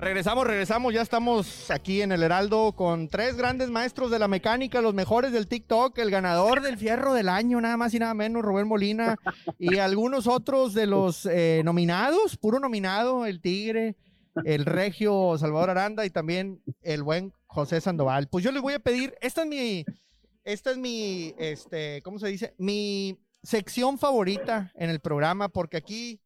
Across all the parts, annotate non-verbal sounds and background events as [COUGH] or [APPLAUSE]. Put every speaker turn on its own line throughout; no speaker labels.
Regresamos, regresamos, ya estamos aquí en el Heraldo con tres grandes maestros de la mecánica, los mejores del TikTok, el ganador del fierro del año, nada más y nada menos, Rubén Molina, y [LAUGHS] algunos otros de los eh, nominados, puro nominado, el Tigre, el Regio Salvador Aranda y también el buen José Sandoval. Pues yo les voy a pedir, esta es mi, esta es mi, este, ¿cómo se dice? Mi sección favorita en el programa, porque aquí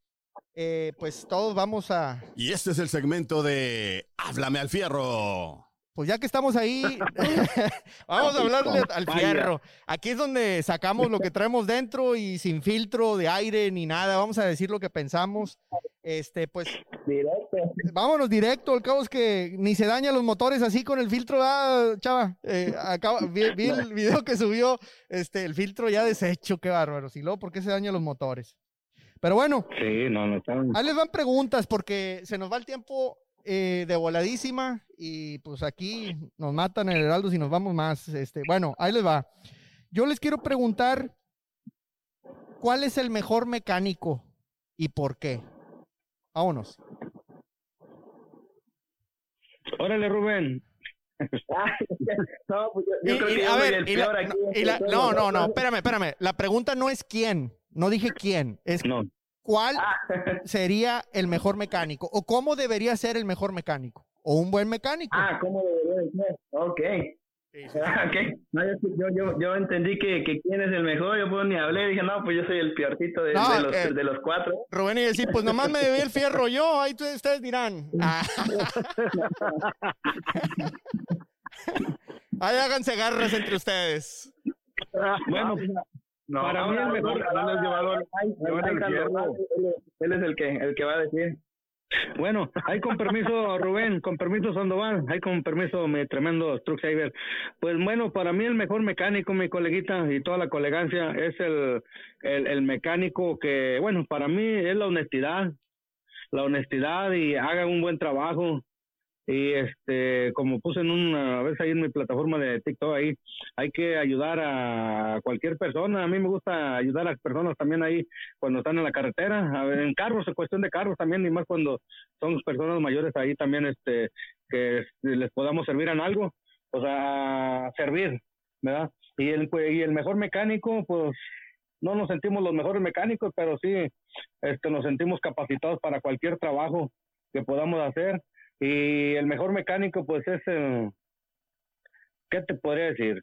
eh, pues todos vamos a...
Y este es el segmento de Háblame al fierro.
Pues ya que estamos ahí, [LAUGHS] [LAUGHS] vamos a hablarle al fierro. Aquí es donde sacamos lo que traemos dentro y sin filtro de aire ni nada. Vamos a decir lo que pensamos. Este, pues. Directo. Vámonos directo. El cabo es que ni se dañan los motores así con el filtro, ah, chava. Eh, vi, el [LAUGHS] video que subió, este, el filtro ya deshecho, qué bárbaro. Si luego, ¿por qué se dañan los motores? Pero bueno.
Sí, no, no están.
Ahí les van preguntas porque se nos va el tiempo eh, de voladísima y pues aquí nos matan el Heraldo si nos vamos más. Este, bueno, ahí les va. Yo les quiero preguntar cuál es el mejor mecánico y por qué. Vámonos.
Órale, Rubén. [LAUGHS]
no, pues no, no, no, espérame, espérame. La pregunta no es quién. No dije quién, es cuál ah. sería el mejor mecánico o cómo debería ser el mejor mecánico o un buen mecánico.
Ah, cómo debería ser. Ok. Okay. yo, yo, yo, entendí que, que, quién es el mejor, yo pues ni hablé, dije, no, pues yo soy el peorcito de, los, eh, de los cuatro.
Rubén y decir, pues nomás me debí el fierro yo, ahí ustedes dirán. Ah. ahí háganse garras entre ustedes.
Bueno, pues, para mí el mejor él es el que, el que va a decir. Bueno, hay con permiso Rubén, con permiso Sandoval, hay con permiso mi tremendo Truck Saver. Pues bueno, para mí el mejor mecánico, mi coleguita y toda la colegancia es el, el, el mecánico que, bueno, para mí es la honestidad, la honestidad y haga un buen trabajo, y este como puse en una veces ahí en mi plataforma de TikTok ahí hay que ayudar a cualquier persona. A mí me gusta ayudar a personas también ahí cuando están en la carretera. A ver, en carros en cuestión de carros también y más cuando son personas mayores ahí también este que les podamos servir en algo o sea servir verdad y el y el mejor mecánico pues no nos sentimos los mejores mecánicos pero sí este nos sentimos capacitados para cualquier trabajo que podamos hacer y el mejor mecánico, pues es, eh, ¿qué te podría decir?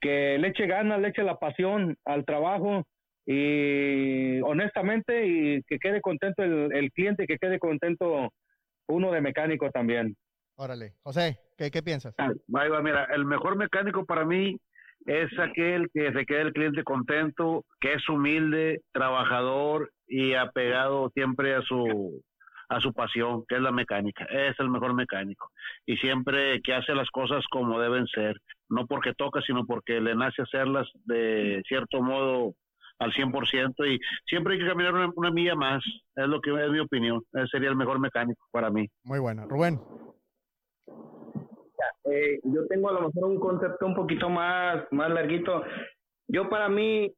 Que le eche ganas, le eche la pasión al trabajo y honestamente y que quede contento el, el cliente, que quede contento uno de mecánico también.
Órale, José, ¿qué, qué piensas?
Ah, va, mira, el mejor mecánico para mí es aquel que se quede el cliente contento, que es humilde, trabajador y apegado siempre a su a su pasión, que es la mecánica. Es el mejor mecánico. Y siempre que hace las cosas como deben ser, no porque toca, sino porque le nace hacerlas de cierto modo al 100% y siempre hay que caminar una, milla más, es lo que es mi opinión, Ese sería el mejor mecánico para mí.
Muy bueno, Rubén.
Eh, yo tengo a lo mejor un concepto un poquito más, más larguito. Yo para mí,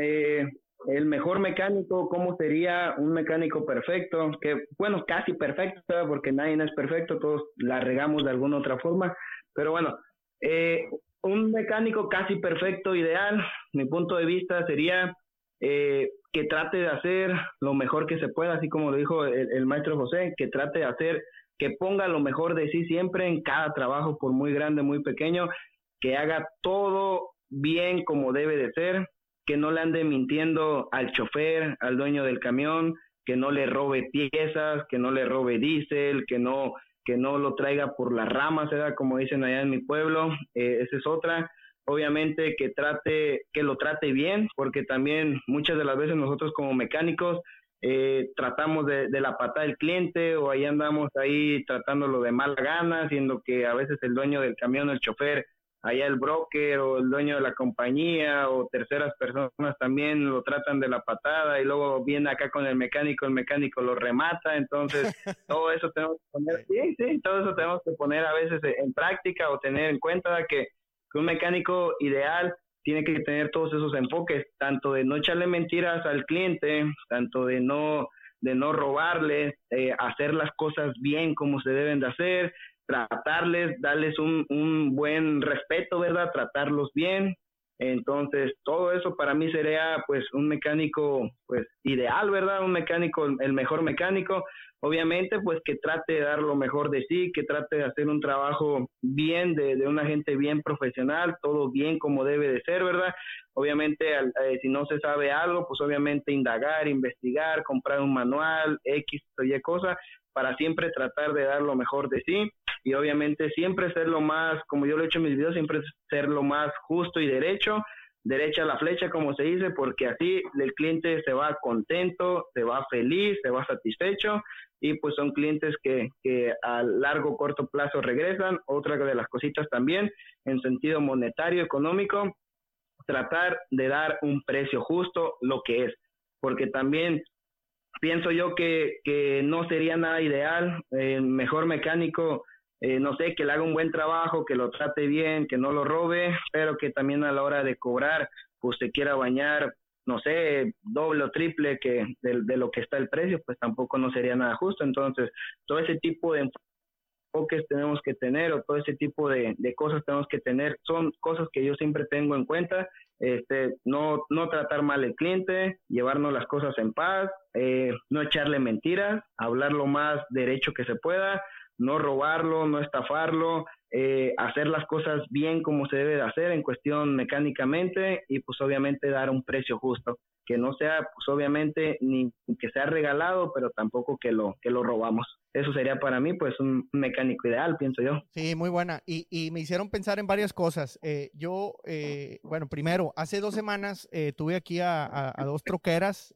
eh, el mejor mecánico, cómo sería un mecánico perfecto, que bueno, casi perfecto, porque nadie es perfecto, todos la regamos de alguna otra forma, pero bueno, eh, un mecánico casi perfecto, ideal, mi punto de vista sería eh, que trate de hacer lo mejor que se pueda, así como lo dijo el, el maestro José, que trate de hacer, que ponga lo mejor de sí siempre en cada trabajo, por muy grande, muy pequeño, que haga todo bien como debe de ser, que no le ande mintiendo al chofer, al dueño del camión, que no le robe piezas, que no le robe diésel, que no que no lo traiga por las ramas, ¿verdad? como dicen allá en mi pueblo, eh, esa es otra. Obviamente que trate, que lo trate bien, porque también muchas de las veces nosotros como mecánicos eh, tratamos de, de, la pata del cliente o ahí andamos ahí tratándolo de mala gana, siendo que a veces el dueño del camión, el chofer, allá el broker o el dueño de la compañía o terceras personas también lo tratan de la patada y luego viene acá con el mecánico, el mecánico lo remata, entonces [LAUGHS] todo eso tenemos que poner, sí, sí, todo eso tenemos que poner a veces en práctica o tener en cuenta que, un mecánico ideal tiene que tener todos esos enfoques, tanto de no echarle mentiras al cliente, tanto de no de no robarles, eh, hacer las cosas bien como se deben de hacer, tratarles, darles un, un buen respeto, ¿verdad? Tratarlos bien, entonces, todo eso para mí sería pues un mecánico pues ideal, ¿verdad? Un mecánico, el mejor mecánico. Obviamente, pues que trate de dar lo mejor de sí, que trate de hacer un trabajo bien, de, de una gente bien profesional, todo bien como debe de ser, ¿verdad? Obviamente, eh, si no se sabe algo, pues obviamente indagar, investigar, comprar un manual, X o Y cosa, para siempre tratar de dar lo mejor de sí y obviamente siempre ser lo más, como yo lo he hecho en mis videos, siempre ser lo más justo y derecho, derecha a la flecha, como se dice, porque así el cliente se va contento, se va feliz, se va satisfecho y pues son clientes que, que a largo, corto plazo regresan. Otra de las cositas también, en sentido monetario, económico, tratar de dar un precio justo, lo que es, porque también pienso yo que, que no sería nada ideal, el mejor mecánico eh, no sé, que le haga un buen trabajo, que lo trate bien, que no lo robe, pero que también a la hora de cobrar, pues se quiera bañar, no sé, doble o triple que de, lo que está el precio, pues tampoco no sería nada justo. Entonces, todo ese tipo de enfoques tenemos que tener o todo ese tipo de, cosas tenemos que tener, son cosas que yo siempre tengo en cuenta, este, no, no tratar mal al cliente, llevarnos las cosas en paz, eh, no echarle mentiras, hablar lo más derecho que se pueda, no robarlo, no estafarlo, eh, hacer las cosas bien como se debe de hacer en cuestión mecánicamente y pues obviamente dar un precio justo, que no sea pues obviamente ni que sea regalado, pero tampoco que lo, que lo robamos. Eso sería para mí pues un mecánico ideal, pienso yo.
Sí, muy buena. Y, y me hicieron pensar en varias cosas. Eh, yo, eh, bueno, primero, hace dos semanas tuve aquí a, a dos troqueras,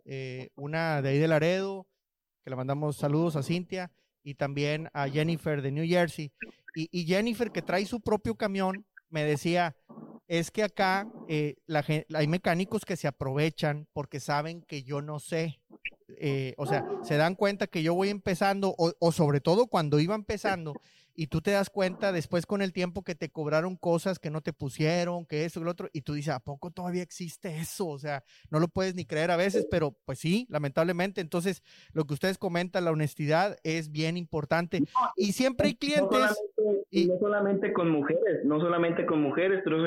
una de ahí de Laredo, que le mandamos saludos a Cintia, y también a Jennifer de New Jersey. Y, Jennifer, que trae su propio camión, me decía, es que acá eh, la, hay mecánicos que se aprovechan porque saben que yo no sé. Eh, o sea, se dan cuenta que yo voy empezando, o, o sobre todo cuando iba empezando, y tú te das cuenta después con el tiempo que te cobraron cosas que no te pusieron, que eso y lo otro, y tú dices, ¿a poco todavía existe eso? O sea, no lo puedes ni creer a veces, pero pues sí, lamentablemente. Entonces, lo que ustedes comentan, la honestidad es bien importante. y siempre hay clientes...
y no solamente con mujeres, no solamente con mujeres, pero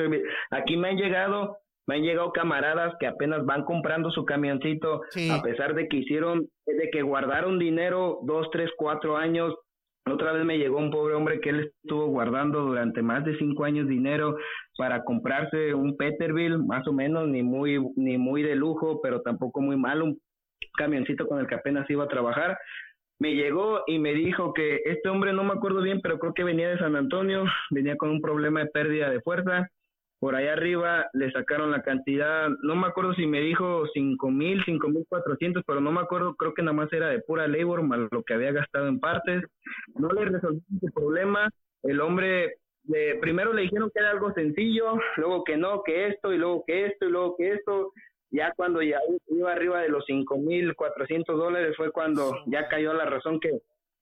aquí me han llegado me han llegado camaradas que apenas van comprando su camioncito, a pesar de que hicieron, de que guardaron dinero dos, tres, cuatro años otra vez me llegó un pobre hombre que él estuvo guardando durante más de cinco años dinero para comprarse un Peterbilt, más o menos, ni muy, ni muy de lujo, pero tampoco muy malo, un camioncito con el que apenas iba a trabajar. Me llegó y me dijo que este hombre, no me acuerdo bien, pero creo que venía de San Antonio, venía con un problema de pérdida de fuerza, por ahí arriba le sacaron la cantidad, no me acuerdo si me dijo cinco mil, cinco mil cuatrocientos, pero no me acuerdo, creo que nada más era de pura labor, más lo que había gastado en partes. No le resolvió su problema. El hombre, primero le dijeron que era algo sencillo, luego que no, que esto, y luego que esto, y luego que esto. Ya cuando ya iba arriba de los cinco mil cuatrocientos dólares fue cuando ya cayó la razón que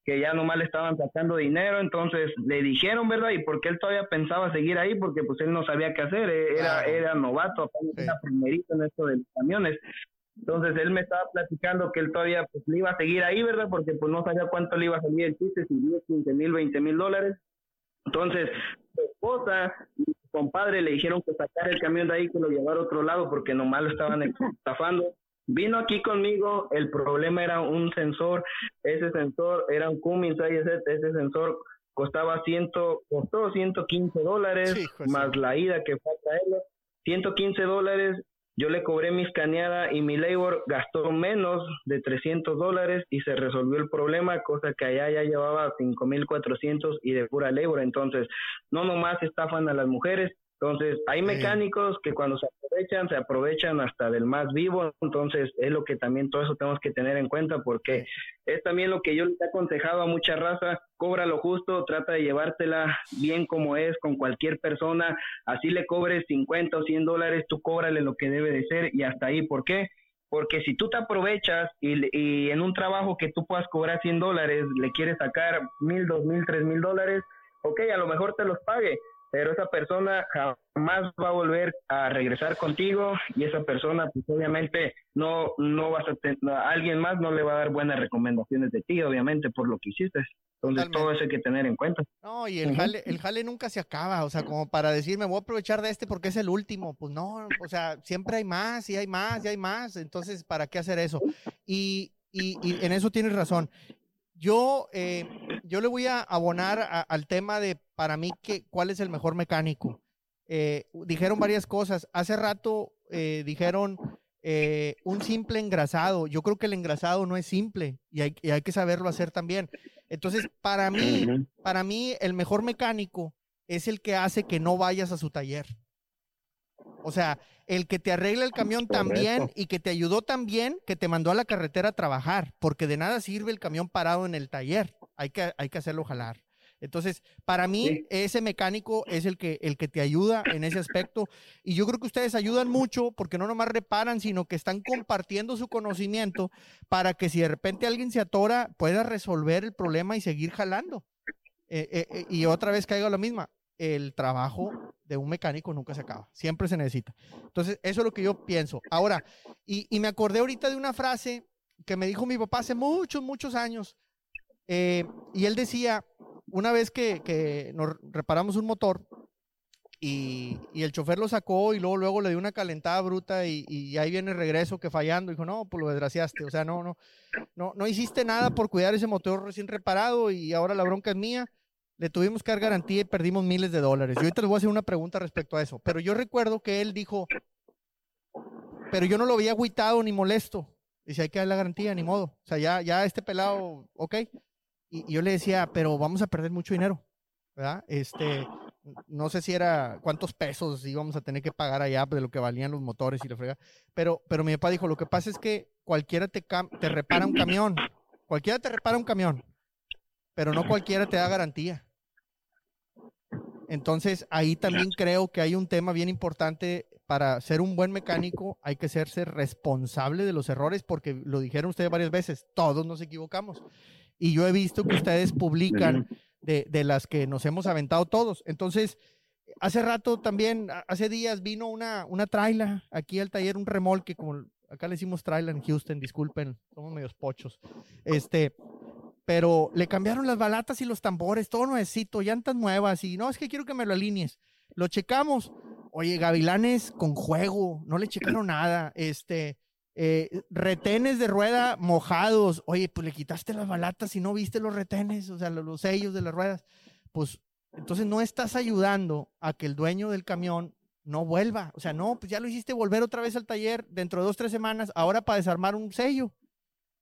que ya nomás le estaban sacando dinero, entonces le dijeron, ¿verdad? Y porque él todavía pensaba seguir ahí, porque pues él no sabía qué hacer, eh, era, era novato, era primerito en esto de los camiones. Entonces él me estaba platicando que él todavía pues le iba a seguir ahí, ¿verdad? Porque pues no sabía cuánto le iba a salir el chiste, si 10, 15 mil, 20 mil dólares. Entonces su esposa y su compadre le dijeron que sacar el camión de ahí, que lo llevara a otro lado, porque nomás lo estaban [LAUGHS] estafando. Vino aquí conmigo, el problema era un sensor, ese sensor era un Cummins ese, ese sensor costaba ciento, costó 115 dólares, más la ida que fue a traerlo, 115 dólares, yo le cobré mi escaneada y mi labor gastó menos de 300 dólares y se resolvió el problema, cosa que allá ya llevaba 5.400 y de pura labor. Entonces, no nomás estafan a las mujeres, entonces, hay mecánicos que cuando se aprovechan, se aprovechan hasta del más vivo, entonces es lo que también todo eso tenemos que tener en cuenta porque es también lo que yo le he aconsejado a mucha raza, cobra lo justo, trata de llevártela bien como es con cualquier persona, así le cobres 50 o 100 dólares, tú cóbrale lo que debe de ser y hasta ahí, ¿por qué? Porque si tú te aprovechas y, y en un trabajo que tú puedas cobrar 100 dólares, le quieres sacar mil, dos mil, tres mil dólares, ok, a lo mejor te los pague, pero esa persona jamás va a volver a regresar contigo y esa persona pues obviamente no no vas a tener, alguien más no le va a dar buenas recomendaciones de ti obviamente por lo que hiciste. Entonces todo eso hay que tener en cuenta.
No y el jale el jale nunca se acaba o sea como para decir me voy a aprovechar de este porque es el último pues no o sea siempre hay más y hay más y hay más entonces para qué hacer eso y y, y en eso tienes razón. Yo, eh, yo le voy a abonar al tema de, para mí, que, cuál es el mejor mecánico. Eh, dijeron varias cosas. Hace rato eh, dijeron un simple engrasado. Yo creo que el engrasado no es simple y hay, y hay que saberlo hacer también. Entonces, para mí, para mí, el mejor mecánico es el que hace que no vayas a su taller. O sea, el que te arregla el camión también y que te ayudó también, que te mandó a la carretera a trabajar, porque de nada sirve el camión parado en el taller. Hay que, hay que hacerlo jalar. Entonces, para mí, ese mecánico es el que, el que te ayuda en ese aspecto. Y yo creo que ustedes ayudan mucho porque no nomás reparan, sino que están compartiendo su conocimiento para que si de repente alguien se atora, pueda resolver el problema y seguir jalando. Eh, eh, eh, y otra vez caigo a la misma el trabajo de un mecánico nunca se acaba, siempre se necesita. Entonces, eso es lo que yo pienso. Ahora, y, me acordé ahorita de una frase que me dijo mi papá hace muchos, muchos años, eh, y él decía, una vez que, nos reparamos un motor, y, el chofer lo sacó y luego, luego le dio una calentada bruta y, ahí viene el regreso que fallando. Dijo, no, pues lo desgraciaste. O sea, no, no, no, no hiciste nada por cuidar ese motor recién reparado y ahora la bronca es mía le tuvimos que dar garantía y perdimos miles de dólares. Yo ahorita les voy a hacer una pregunta respecto a eso, pero yo recuerdo que él dijo, pero yo no lo veía agüitado ni molesto. Dice, hay que dar la garantía, ni modo. O sea, ya, ya este pelado, ok. Y, yo le decía, pero vamos a perder mucho dinero, ¿verdad? Este, no sé si era cuántos pesos íbamos a tener que pagar allá de lo que valían los motores y la frega. Pero, pero mi papá dijo, lo que pasa es que cualquiera te, te repara un camión. Cualquiera te repara un camión, pero no cualquiera te da garantía. Entonces, ahí también creo que hay un tema bien importante para ser un buen mecánico, hay que serse responsable de los errores, porque lo dijeron ustedes varias veces, todos nos equivocamos. Y yo he visto que ustedes publican de, de las que nos hemos aventado todos. Entonces, hace rato también, hace días vino una, una traila aquí al taller, un remolque, como acá le hicimos traila en Houston, disculpen, somos medios pochos. Este, pero le cambiaron las balatas y los tambores, todo nuevecito, llantas nuevas y no, es que quiero que me lo alinees. Lo checamos. Oye, gavilanes con juego, no le checaron nada. Este, eh, retenes de rueda mojados. Oye, pues le quitaste las balatas y no viste los retenes, o sea, los, sellos de las ruedas. Pues entonces no estás ayudando a que el dueño del camión no vuelva. O sea, no, pues ya lo hiciste volver otra vez al taller dentro de dos, tres semanas, ahora para desarmar un sello.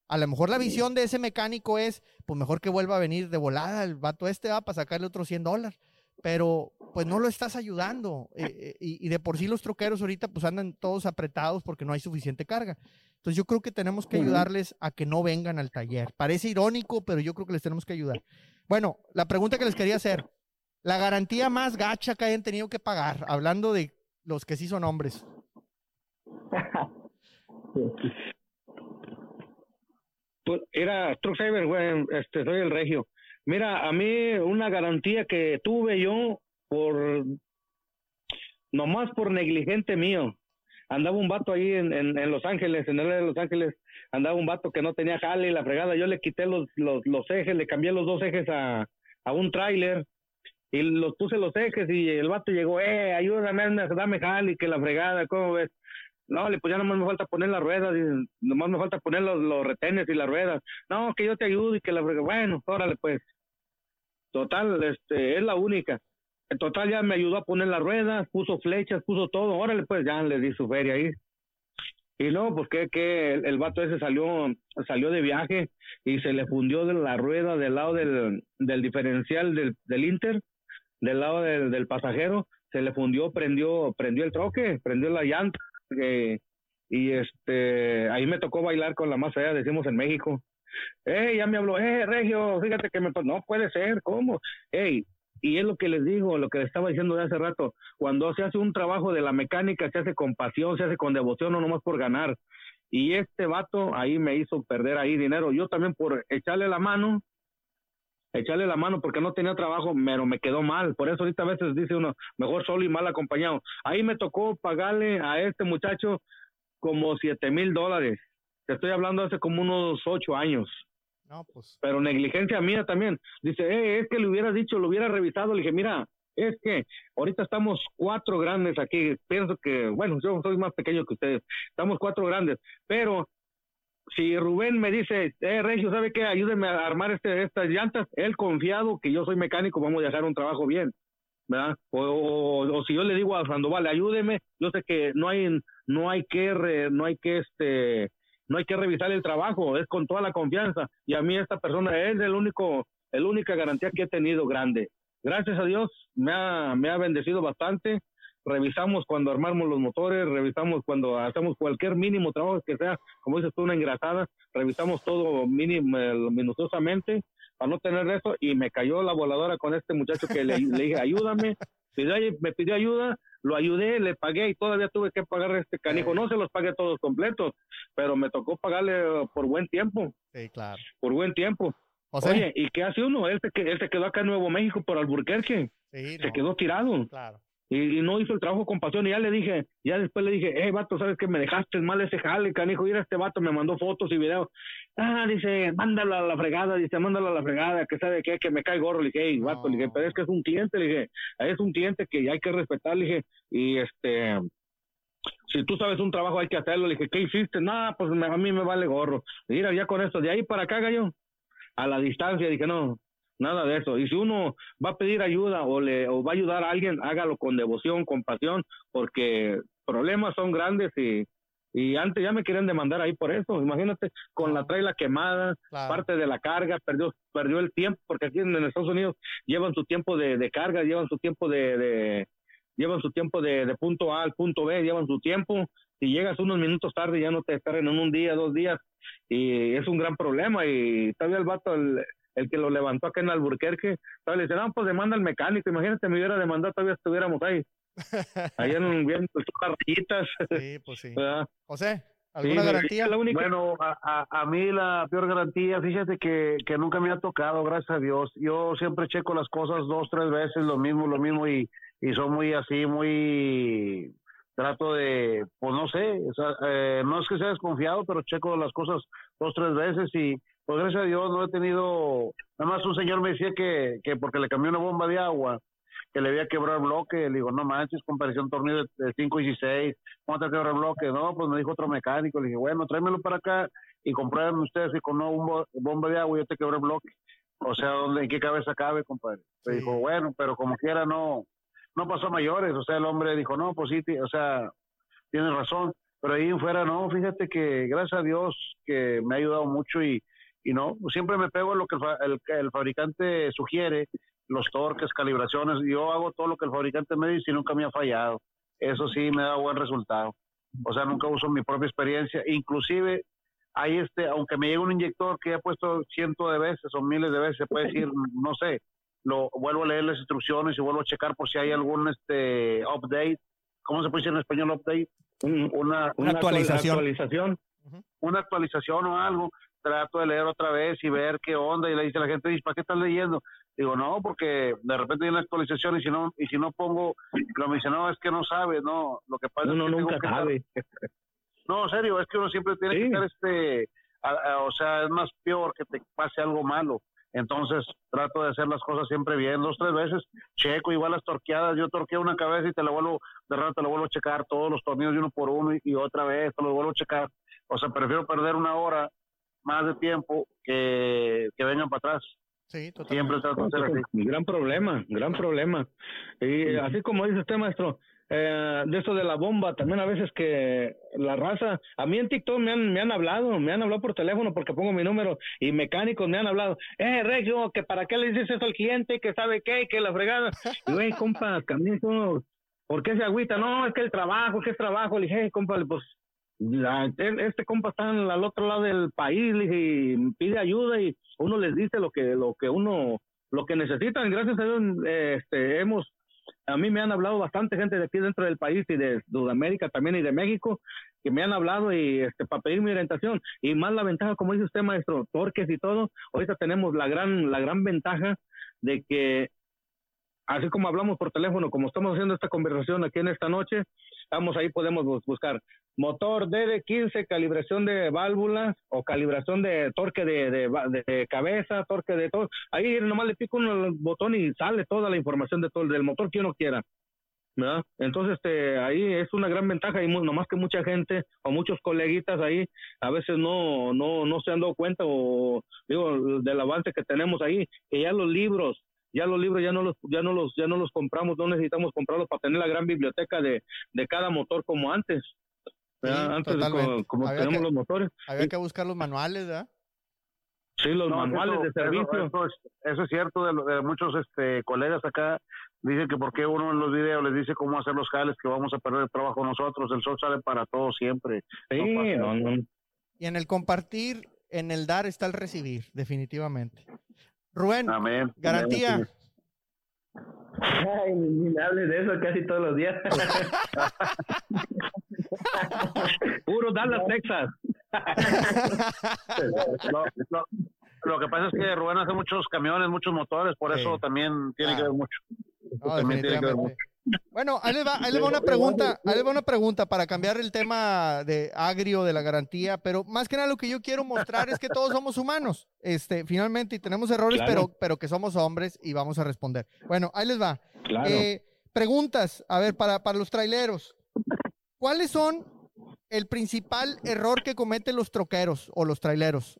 A lo mejor la visión de ese mecánico es, pues mejor que vuelva a venir de volada el vato este va para sacarle otros 100 dólares. Pero pues no lo estás ayudando. Eh, eh, y, de por sí los troqueros ahorita pues andan todos apretados porque no hay suficiente carga. Entonces yo creo que tenemos que ayudarles a que no vengan al taller. Parece irónico, pero yo creo que les tenemos que ayudar. Bueno, la pregunta que les quería hacer, la garantía más gacha que hayan tenido que pagar, hablando de los que sí son hombres. [LAUGHS]
Pues, era Truck Saver, güey, este, soy el regio. Mira, a mí una garantía que tuve yo por, nomás por negligente mío. Andaba un vato ahí en, en, Los Ángeles, en el de Los Ángeles, andaba un vato que no tenía jale y la fregada. Yo le quité los, los, los ejes, le cambié los dos ejes a, a un tráiler y los puse los ejes y el vato llegó, eh, ayúdame, dame jale y que la fregada, ¿cómo ves? No, le pues ya nomás me falta poner las ruedas, y nomás me falta poner los, los retenes y las ruedas. No, que yo te ayudo y que la bueno, órale pues. Total, este, es la única. En total ya me ayudó a poner las ruedas, puso flechas, puso todo, órale pues, ya le di su feria ahí. Y no, pues que, que el, vato ese salió, salió de viaje y se le fundió de la rueda del lado del, del diferencial del, del Inter, del lado del, del pasajero, se le fundió, prendió, prendió el troque, prendió la llanta y este ahí me tocó bailar con la más fea, decimos en México. Eh, ya me habló, eh, Regio, fíjate que me no puede ser, ¿cómo? Ey, y es lo que les digo, lo que les estaba diciendo de hace rato, cuando se hace un trabajo de la mecánica, se hace con pasión, se hace con devoción, no nomás por ganar. Y este vato ahí me hizo perder ahí dinero. Yo también por echarle la mano, echarle la mano porque no tenía trabajo, pero me quedó mal. Por eso ahorita a veces dice uno, mejor solo y mal acompañado. Ahí me tocó pagarle a este muchacho como siete mil dólares. Te estoy hablando hace como unos ocho años.
No, pues.
Pero negligencia mía también. Dice, eh, es que le hubiera dicho, lo hubiera revisado. Le dije, mira, es que ahorita estamos cuatro grandes aquí. Pienso que, bueno, yo soy más pequeño que ustedes. Estamos cuatro grandes. Pero si Rubén me dice, eh, Regio, ¿sabe qué? Ayúdeme a armar este, estas llantas. Él confiado que yo soy mecánico, vamos a dejar un trabajo bien. ¿verdad? O, o, si yo le digo a Sandoval, ayúdeme, yo sé que no hay, no hay que, re, no hay que, este, no hay que revisar el trabajo, es con toda la confianza. Y a mí esta persona es el único, el única garantía que he tenido grande. Gracias a Dios me ha, me ha bendecido bastante. Revisamos cuando armamos los motores, revisamos cuando hacemos cualquier mínimo trabajo que sea, como dices tú, una engrasada, revisamos todo mínimo, minuciosamente para no tener eso y me cayó la voladora con este muchacho que le, le dije, ayúdame, me pidió ayuda, lo ayudé, le pagué y todavía tuve que pagar este canijo. No se los pagué todos completos, pero me tocó pagarle por buen tiempo.
Sí, claro.
Por buen tiempo.
O sea,
Oye, ¿y qué hace uno? Él se, él se quedó acá en Nuevo México por Alburquerque.
sí,
Se quedó tirado
Claro.
Y, y no hizo el trabajo con pasión. Y ya le dije, ya después le dije, eh, vato, ¿sabes qué? Me dejaste mal ese jale, canijo. Mira, este vato me mandó fotos y videos. Ah, dice, mándalo a la fregada, dice, mándalo a la fregada, que sabe qué, que me cae gorro. Le dije, hey, vato, le dije, pero es que es un cliente, le dije, es un cliente que hay que respetar, le dije, y este, si tú sabes un trabajo hay que hacerlo. Le dije, ¿qué hiciste? Nada, pues me- a mí me vale gorro. Mira, ya con esto, de ahí para acá, gallo, a la distancia, dije, no, nada de eso. Y si uno va a pedir ayuda o le o va a ayudar a alguien, hágalo con devoción, con pasión, porque problemas son grandes y y antes ya me querían demandar ahí por eso. Imagínate, con la traila quemada,
Claro.
parte de la carga, perdió perdió el tiempo, porque aquí en, en Estados Unidos llevan su tiempo de, de carga, llevan su tiempo de, de- llevan su tiempo de, de punto A al punto B, llevan su tiempo. Si llegas unos minutos tarde, ya no te esperan en un día, dos días, y es un gran problema. Y todavía el vato, el, el que lo levantó acá en Alburquerque, le dice, no, pues demanda al mecánico. Imagínate, me hubiera demandado, todavía estuviéramos ahí. [LAUGHS] Ahí en viendo las rayitas.
Sí, pues sí.
¿verdad?
José,
Sí,
¿alguna
me-
garantía?
La única,
Bueno, a, a, a mí la peor garantía, fíjate que, que nunca me ha tocado, gracias a Dios. Yo siempre checo las cosas dos, tres veces, lo mismo, lo mismo, y, y soy muy así, muy... Trato de, pues no sé, o sea, eh, no es que sea desconfiado, pero checo las cosas dos, tres veces y pues gracias a Dios no he tenido, nada más un señor me decía que, que porque le cambió una bomba de agua, que le había quebrado el bloque, le digo, no manches, comparación un tornillo de 5 y 16, ¿cómo te quebra el bloque? No, pues me dijo otro mecánico, le dije, bueno, tráemelo para acá y comprueben ustedes si con una bomba, bomba de agua yo te quebré el bloque. O sea, ¿dónde, ¿en qué cabeza cabe, compadre?
Sí.
dijo, bueno, pero como quiera no, no pasó a mayores. O sea, el hombre dijo, no, pues sí, o sea, tienes razón. Pero ahí en fuera, no, fíjate que gracias a Dios que me ha ayudado mucho y, y no, siempre me pego a lo que el, el- el fabricante sugiere, los torques, calibraciones. Yo hago todo lo que el fabricante me dice y nunca me ha fallado. Eso sí me da buen resultado. O sea, nunca uso mi propia experiencia. Inclusive, hay este, aunque me llegue un inyector que he puesto cientos de veces o miles de veces, se puede decir, no sé, lo vuelvo a leer las instrucciones y vuelvo a checar por si hay algún este update. ¿Cómo se puede decir en español update?
un-
Una,
Una actualización.
actualización.
una actualización o algo, trato de leer otra vez y ver qué onda y le dice a la gente, ¿para qué estás leyendo? Digo, no, porque de repente hay una actualización y si no y si no pongo, pero me dice, no, es que no sabe, no, lo que pasa
Uno
es que tengo
nunca
que estar-
sabe. [LAUGHS]
no, en serio, es que uno siempre tiene
Sí.
que estar, este, a- a- o sea, es más peor que te pase algo malo. Entonces trato de hacer las cosas siempre bien, dos, tres veces, checo igual las torqueadas, yo torqueo una cabeza y te la vuelvo, de rato te la vuelvo a checar, todos los tornillos de uno por uno y, y otra vez te los vuelvo a checar. O sea, prefiero perder una hora más de tiempo que, que vengan para atrás.
Sí, totalmente.
Siempre trato de hacer así.
Gran problema, gran problema. Y así como dice usted, maestro, eh, de eso de la bomba, también a veces que la raza, a mí en TikTok me han, me han hablado, me han hablado por teléfono porque pongo mi número y mecánicos me han hablado, eh, Regio, que para qué le dices eso al cliente, que sabe qué, que la fregada. Y güey, compa, también uno, ¿por qué se agüita? No, es que el trabajo, que es trabajo. Le dije, "Hey, compa, pues la- este compa está en- al otro lado del país, y pide ayuda y uno les dice lo que, lo que uno, lo que necesitan. Gracias a Dios, eh, este, hemos
a mí me han hablado bastante gente de aquí dentro del país y de Sudamérica también y de México que me han hablado y este para pedir mi orientación y más la ventaja como dice usted maestro torques y todo ahorita tenemos la gran la gran ventaja de que así como hablamos por teléfono, como estamos haciendo esta conversación aquí en esta noche, estamos ahí, podemos buscar motor DD15, calibración de válvulas o calibración de torque de, de, cabeza, torque de todo. Ahí nomás le pico un botón y sale toda la información de todo, del motor que uno quiera. ¿verdad? Entonces, este, ahí es una gran ventaja y nomás que mucha gente o muchos coleguitas ahí a veces no, no, no se han dado cuenta o digo, del avance que tenemos ahí, que ya los libros, ya los libros ya no los ya no los ya no los compramos no necesitamos comprarlos para tener la gran biblioteca de, de cada motor como antes. Antes como, tenemos los motores.
había que buscar los manuales ¿verdad?
sí los manuales de servicio.
eso, es, cierto de, muchos este colegas acá. Dicen que porque uno en los videos les dice cómo hacer los jales que vamos a perder el trabajo nosotros el sol sale para todos siempre.
Sí, y en el compartir en el dar está el recibir definitivamente Rubén, garantía.
Ay, ni me hables de eso casi todos los días. [LAUGHS] Puro Dallas, Texas. [LAUGHS]
lo, que pasa es que Rubén hace muchos camiones, muchos motores, por eso también tiene que ver mucho. también tiene que ver mucho.
Bueno, ahí le va, ahí le va una pregunta, ahí le va una pregunta para cambiar el tema de agrio, de la garantía, pero más que nada lo que yo quiero mostrar es que todos somos humanos, este, finalmente, y tenemos errores, pero, pero que somos hombres y vamos a responder. Bueno, ahí les va. Eh, preguntas, a ver, para, para los traileros. ¿Cuáles son el principal error que cometen los troqueros o los traileros?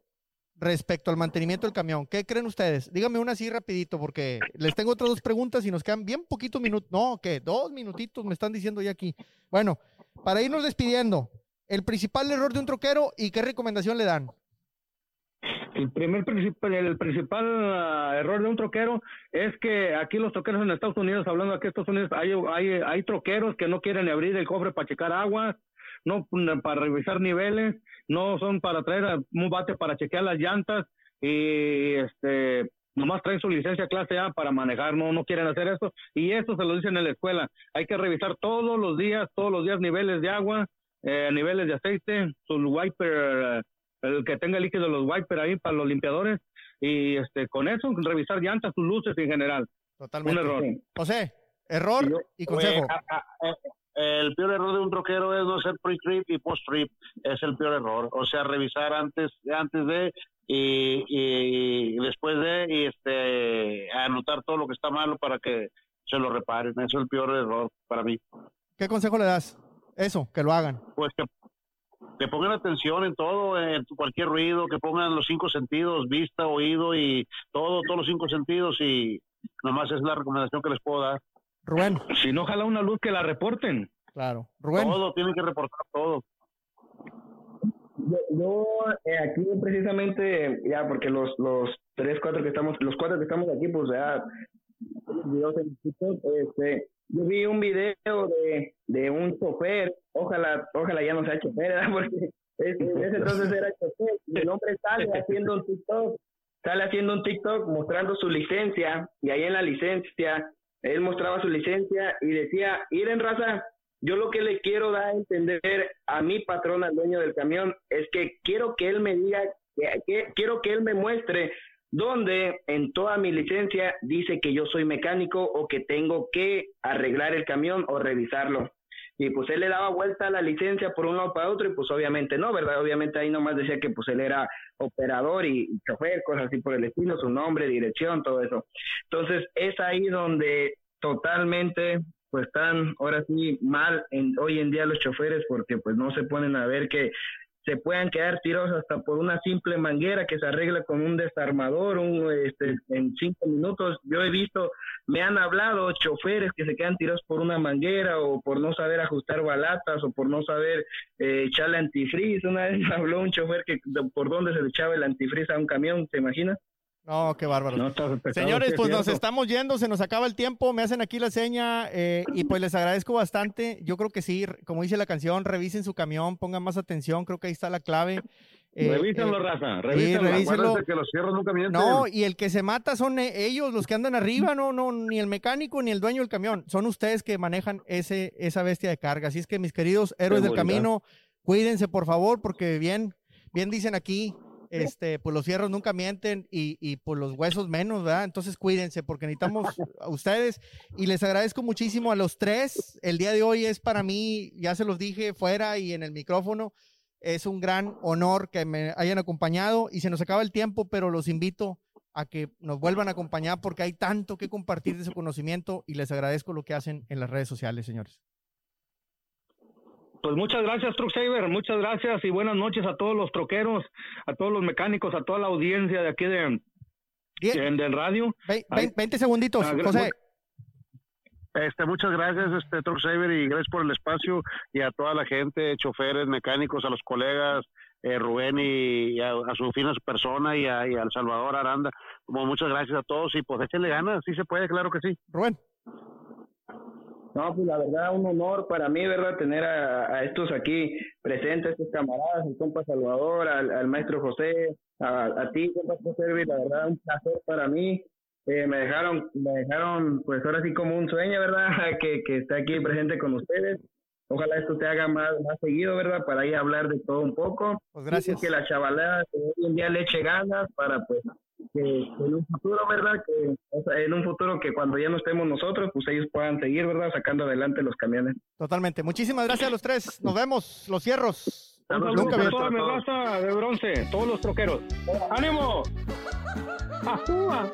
Respecto al mantenimiento del camión. ¿Qué creen ustedes? Díganme una así rapidito porque les tengo otras dos preguntas y nos quedan bien poquitos minutos. No, ¿qué? Dos minutitos me están diciendo ya aquí. Bueno, para irnos despidiendo, el principal error de un troquero y qué recomendación le dan.
El primer principal, el principal ah, error de un troquero es que aquí los troqueros en Estados Unidos, hablando aquí en Estados Unidos, hay, hay, hay troqueros que no quieren abrir el cofre para checar agua, no para revisar niveles, no son para traer un bate para chequear las llantas y este nomás traen su licencia clase A para manejar, no, no quieren hacer eso, y eso se lo dicen en la escuela. Hay que revisar todos los días, todos los días niveles de agua, eh, niveles de aceite, su wiper, eh, el que tenga líquido de los wiper ahí para los limpiadores, y este con eso revisar llantas, sus luces en general.
Totalmente. Un error. José, error y consejo
el peor error de un troquero es no hacer pre-trip y post-trip. Es el peor error. O sea, revisar antes, antes de y, después de y este anotar todo lo que está malo para que se lo reparen. Eso es el peor error para mí.
¿Qué consejo le das? Eso, que lo hagan.
Pues que, que pongan atención en todo, en cualquier ruido, que pongan los cinco sentidos, vista, oído y todo, todos los cinco sentidos y nomás es la recomendación que les puedo dar.
Rubén.
Si no jala una luz, que la reporten.
Claro. Rubén.
Todo, tienen que reportar todo.
Yo, eh, aquí precisamente, ya, porque los, los tres, cuatro que estamos, los cuatro que estamos aquí, pues ya, este, yo vi un video de, de un chofer, ojalá, ojalá ya no sea chofer, [LAUGHS] porque ese, ese entonces era chofer, el hombre sale haciendo un TikTok, sale haciendo un TikTok mostrando su licencia, y ahí en la licencia él mostraba su licencia y decía, ir en raza, yo lo que le quiero dar a entender a mi patrón, al dueño del camión, es que quiero que él me diga, que, quiero que él me muestre dónde en toda mi licencia dice que yo soy mecánico o que tengo que arreglar el camión o revisarlo. Y pues él le daba vuelta la licencia por un lado para otro y pues obviamente no, ¿verdad? Obviamente ahí nomás decía que pues él era operador y, chofer, cosas así por el estilo, su nombre, dirección, todo eso. Entonces es ahí donde totalmente pues están ahora sí mal en, hoy en día los choferes porque pues no se ponen a ver que se puedan quedar tirados hasta por una simple manguera que se arregla con un desarmador un, este, en cinco minutos. Yo he visto, me han hablado choferes que se quedan tirados por una manguera o por no saber ajustar balatas o por no saber eh, echarle antifriz. Una vez [LAUGHS] habló un chofer que por dónde se le echaba el antifriz a un camión, ¿te imaginas?
No, qué bárbaro. Señores, pues nos estamos yendo, se nos acaba el tiempo, me hacen aquí la seña eh, y pues les agradezco bastante. Yo creo que sí, como dice la canción, revisen su camión, pongan más atención, creo que ahí está la clave. Eh,
revísenlo,
eh,
raza. Revísenlo. que los fierros nunca mienten.
No, y el que se mata son eh, ellos, los que andan arriba, no, no, ni el mecánico ni el dueño del camión. Son ustedes que manejan ese, esa bestia de carga. Así es que mis queridos héroes del camino, cuídense por favor, porque bien, bien dicen aquí, este, pues los fierros nunca mienten y, y pues los huesos menos, ¿verdad? Entonces cuídense porque necesitamos a ustedes y les agradezco muchísimo a los tres. El día de hoy es para mí, ya se los dije fuera y en el micrófono, es un gran honor que me hayan acompañado y se nos acaba el tiempo, pero los invito a que nos vuelvan a acompañar porque hay tanto que compartir de su conocimiento y les agradezco lo que hacen en las redes sociales, señores.
Pues muchas gracias, Truck Saver, muchas gracias y buenas noches a todos los troqueros, a todos los mecánicos, a toda la audiencia de aquí de, de- del radio.
ve- ve- 20 segunditos,
Ah,
José.
Este, muchas gracias, este Truck Saver, y gracias por el espacio y a toda la gente, choferes, mecánicos, a los colegas, eh, Rubén y, y a, a su fina persona y, a, y al Salvador Aranda. Como muchas gracias a todos y pues échenle ganas, sí se puede, claro que sí.
Rubén.
No, pues la verdad, un honor para mí, ¿verdad? Tener a, a estos aquí presentes, estos camaradas, el compa Salvador, al, al maestro José, a, a ti, compa Servi, la verdad, un placer para mí. Eh, me dejaron, me dejaron, pues ahora sí como un sueño, ¿verdad? [LAUGHS] que, que esté aquí presente con ustedes. Ojalá esto se haga más, más seguido, ¿verdad? Para ir a hablar de todo un poco.
Pues gracias.
Y que la chavalada que hoy en día le eche ganas para, pues, que, en un futuro, ¿verdad? Que o sea, en un futuro que cuando ya no estemos nosotros, pues ellos puedan seguir, ¿verdad? Sacando adelante los camiones.
Totalmente. Muchísimas gracias a los tres. Nos vemos. Los cierros.
Un saludo
Nunca bien.
toda mi raza de bronce, todos los troqueros. ¡Ánimo! ¡Ajúa!